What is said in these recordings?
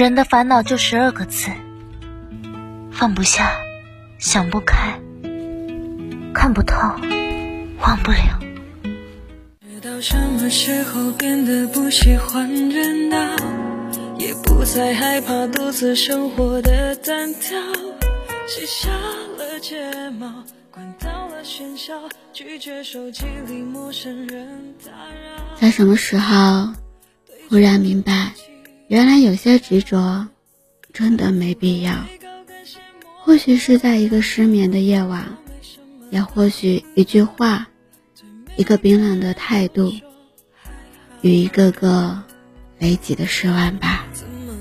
人的烦恼就十二个字：放不下，想不开，看不透，忘不了。直到什么时候变得不喜欢热闹，也不再害怕独自生活的单调，卸下了睫毛，关掉了喧嚣，拒绝手机里陌生人打扰。在什么时候忽然明白？原来有些执着，真的没必要。或许是在一个失眠的夜晚，也或许一句话，一个冰冷的态度，与一个个累积的失望吧。怎么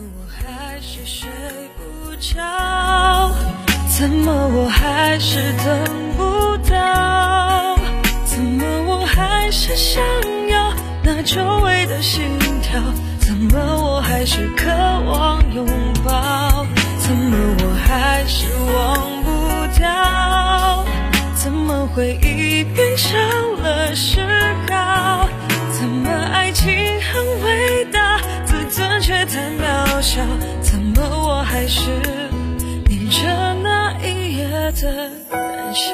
我还是？等不到？怎么我还是想要那久违的心跳？怎么我还是渴望拥抱？怎么我还是忘不掉？怎么回忆变成了嗜好？怎么爱情很伟大，自尊却太渺小？怎么我还是念着那一夜的胆小？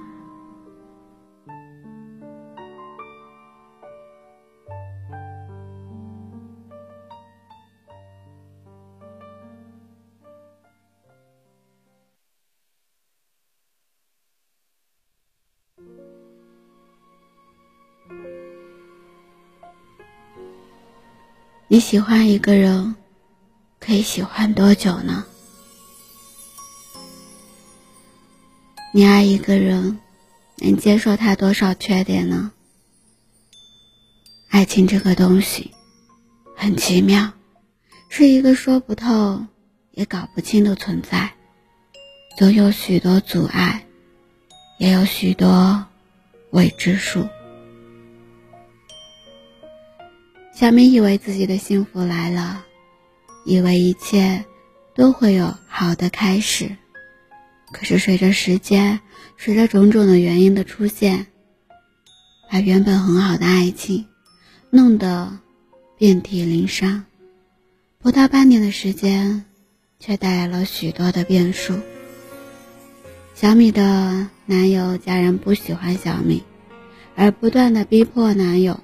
你喜欢一个人，可以喜欢多久呢？你爱一个人，能接受他多少缺点呢？爱情这个东西很奇妙，是一个说不透也搞不清的存在，总有许多阻碍，也有许多未知数。小明以为自己的幸福来了，以为一切都会有好的开始。可是随着时间，随着种种的原因的出现，把原本很好的爱情弄得遍体鳞伤。不到半年的时间，却带来了许多的变数。小米的男友家人不喜欢小米，而不断的逼迫男友。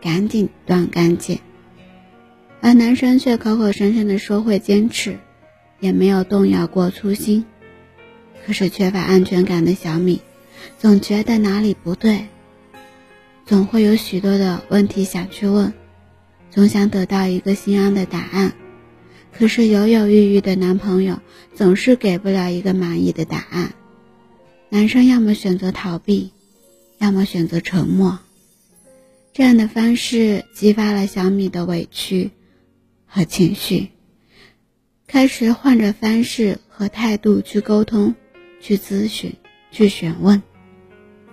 赶紧断干净，而男生却口口声声的说会坚持，也没有动摇过初心。可是缺乏安全感的小米，总觉得哪里不对，总会有许多的问题想去问，总想得到一个心安的答案。可是犹犹豫豫的男朋友总是给不了一个满意的答案，男生要么选择逃避，要么选择沉默。这样的方式激发了小米的委屈和情绪，开始换着方式和态度去沟通、去咨询、去询问，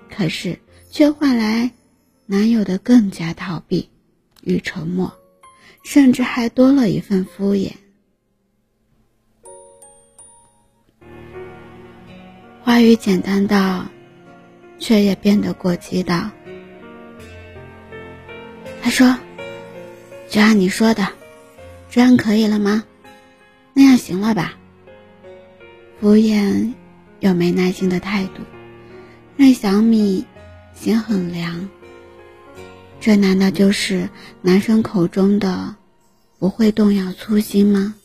可是却换来男友的更加逃避与沉默，甚至还多了一份敷衍。话语简单到，却也变得过激到。他说：“就按你说的，这样可以了吗？那样行了吧？”敷衍又没耐心的态度，让小米心很凉。这难道就是男生口中的不会动摇粗心吗？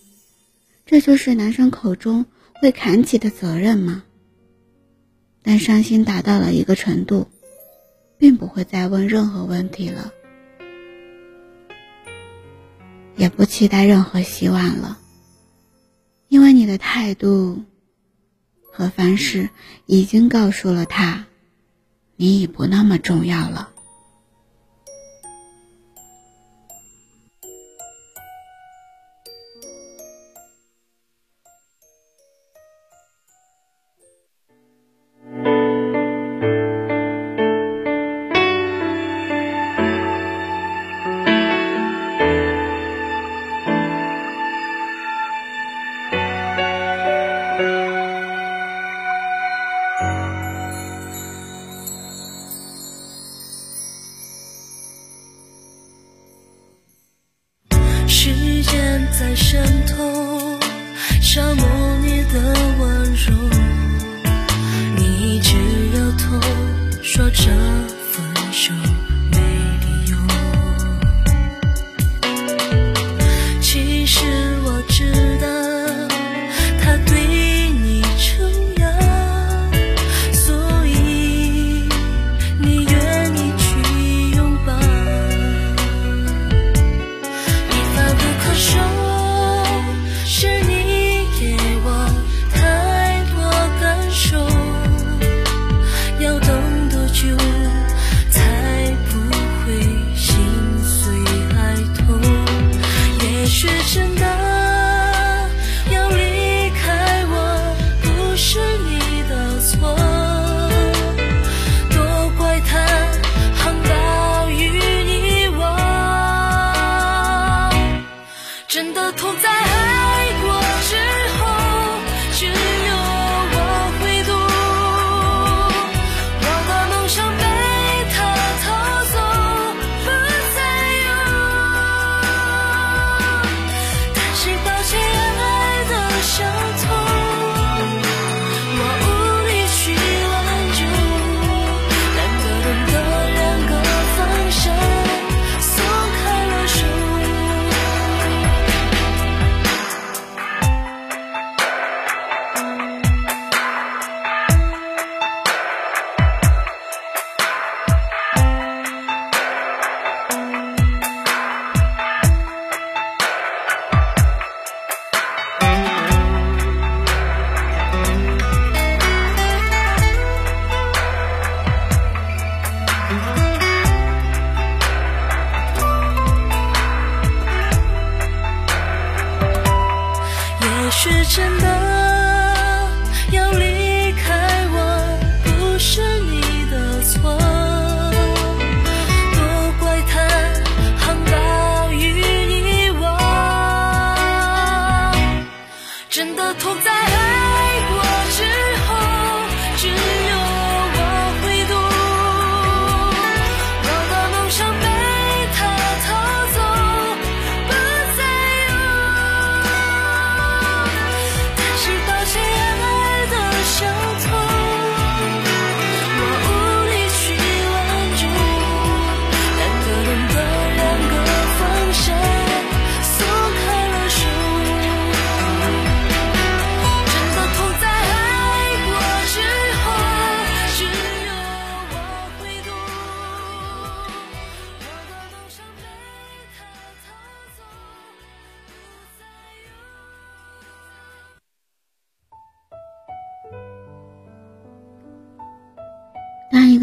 这就是男生口中会扛起的责任吗？但伤心达到了一个程度，并不会再问任何问题了。也不期待任何希望了，因为你的态度和方式已经告诉了他，你已不那么重要了。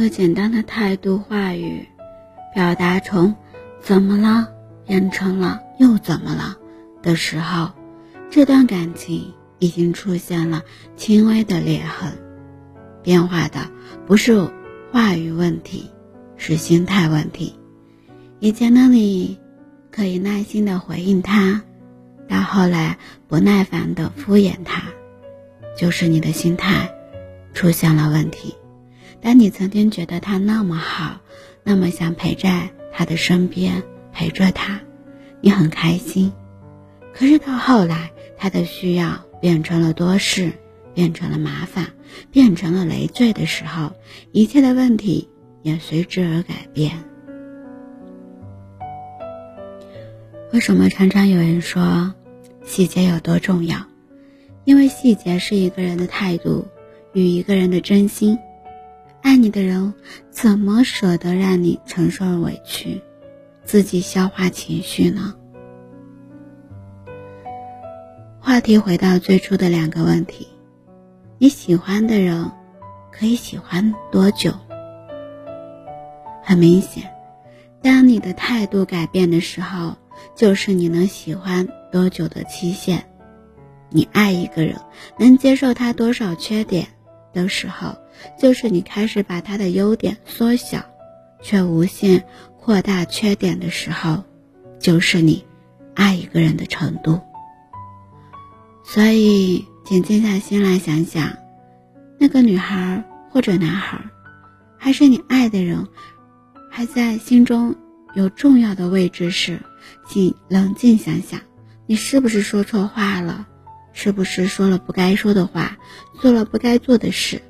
简单的态度话语，表达从“怎么了”变成了“又怎么了”的时候，这段感情已经出现了轻微的裂痕。变化的不是话语问题，是心态问题。以前的你可以耐心的回应他，到后来不耐烦的敷衍他，就是你的心态出现了问题。当你曾经觉得他那么好，那么想陪在他的身边，陪着他，你很开心。可是到后来，他的需要变成了多事，变成了麻烦，变成了累赘的时候，一切的问题也随之而改变。为什么常常有人说细节有多重要？因为细节是一个人的态度与一个人的真心。爱你的人怎么舍得让你承受委屈，自己消化情绪呢？话题回到最初的两个问题：你喜欢的人可以喜欢多久？很明显，当你的态度改变的时候，就是你能喜欢多久的期限。你爱一个人，能接受他多少缺点的时候，就是你开始把他的优点缩小，却无限扩大缺点的时候，就是你爱一个人的程度。所以，请静下心来想想，那个女孩或者男孩，还是你爱的人，还在心中有重要的位置时，请冷静想想，你是不是说错话了？是不是说了不该说的话，做了不该做的事？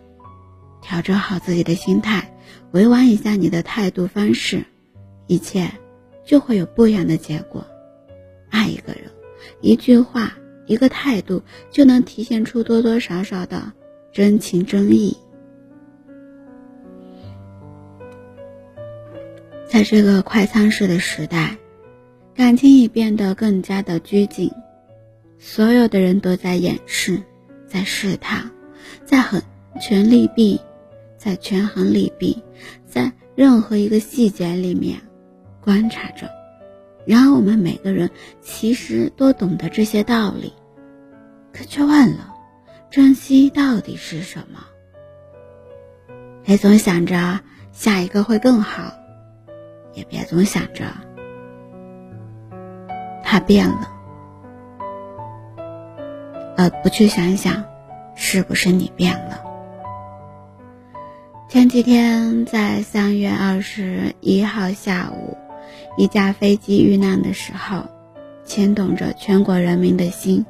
调整好自己的心态，委婉一下你的态度方式，一切就会有不一样的结果。爱一个人，一句话，一个态度，就能体现出多多少少的真情真意。在这个快餐式的时代，感情已变得更加的拘谨，所有的人都在掩饰，在试探，在很权利弊，在权衡利弊，在任何一个细节里面观察着。然而，我们每个人其实都懂得这些道理，可却忘了珍惜到底是什么。别总想着下一个会更好。也别总想着他变了，而不去想一想是不是你变了。前几天在三月二十一号下午，一架飞机遇难的时候，牵动着全国人民的心。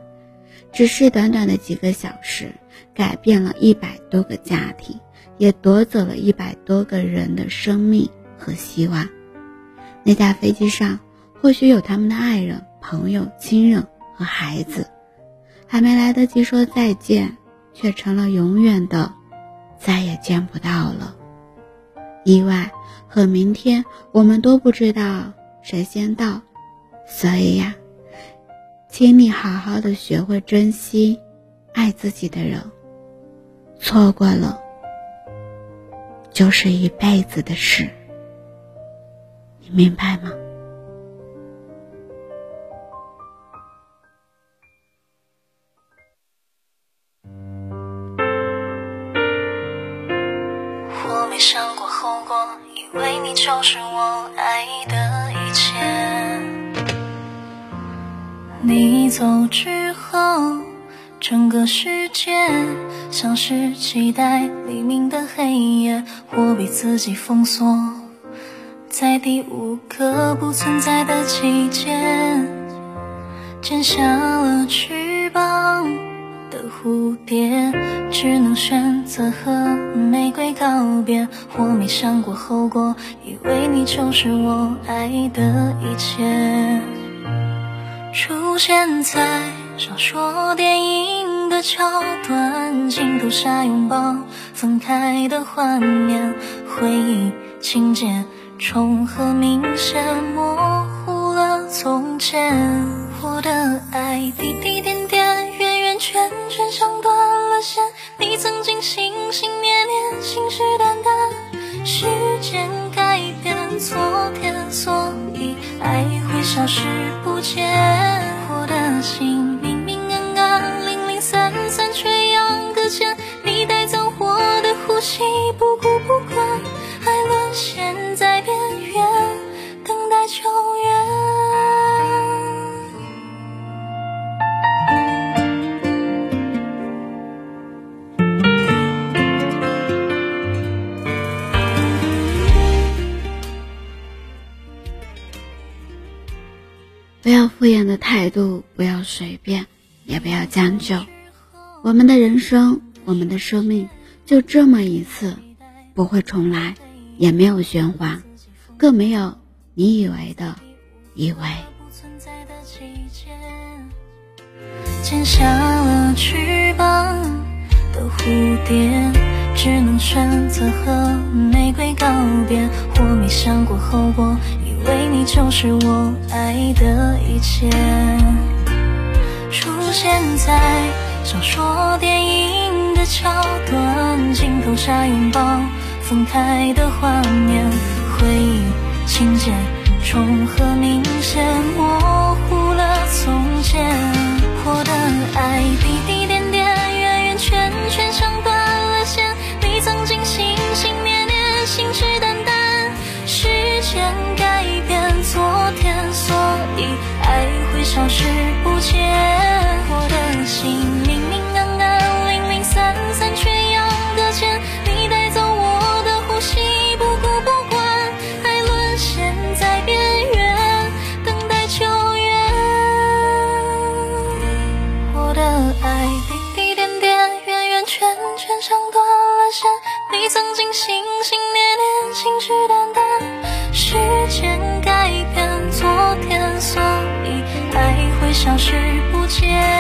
只是短短的几个小时，改变了一百多个家庭，也夺走了一百多个人的生命和希望。那架飞机上或许有他们的爱人、朋友、亲人和孩子，还没来得及说再见，却成了永远的再也见不到了。意外和明天，我们都不知道谁先到，所以呀，请你好好的学会珍惜爱自己的人，错过了就是一辈子的事。你明白吗？没想过后果，以为你就是我爱的一切。你走之后，整个世界像是期待黎明的黑夜，我被自己封锁。在第五个不存在的季节，剪下了翅蝴蝶，只能选择和玫瑰告别。我没想过后果，以为你就是我爱的一切。出现在小说、电影的桥段，镜头下拥抱分开的画面，回忆情节。重合明显，模糊了从前。我的爱滴滴点，圈圈像断了线。你曾经心心念念，信誓旦旦。时间改变昨天，所以爱会消失不见。我的心态度，不要随便，也不要将就。我们的人生，我们的生命，就这么一次，不会重来，也没有循环，更没有你以为的以为。剪下了翅膀的蝴蝶，只能选择和玫瑰告别。我没想过后果。为你就是我爱的一切，出现在小说、电影的桥段，镜头下拥抱分开的画面，回忆情节重合明显，模糊了从前。我的爱滴滴点点，圆圆圈圈像断了线，你曾经心心念念，信消失不见。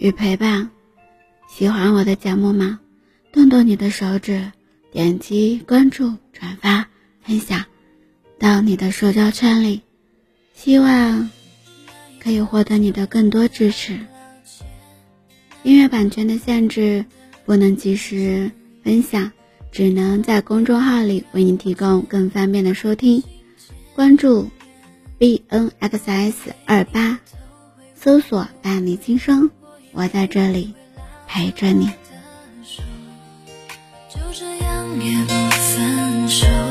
与陪伴。喜欢我的节目吗？动动你的手指，点击关注、转发、分享到你的社交圈里，希望可以获得你的更多支持。音乐版权的限制，不能及时分享，只能在公众号里为你提供更方便的收听。关注 b n x s 二八，搜索“伴你轻声”，我在这里陪着你。就这样也不分手。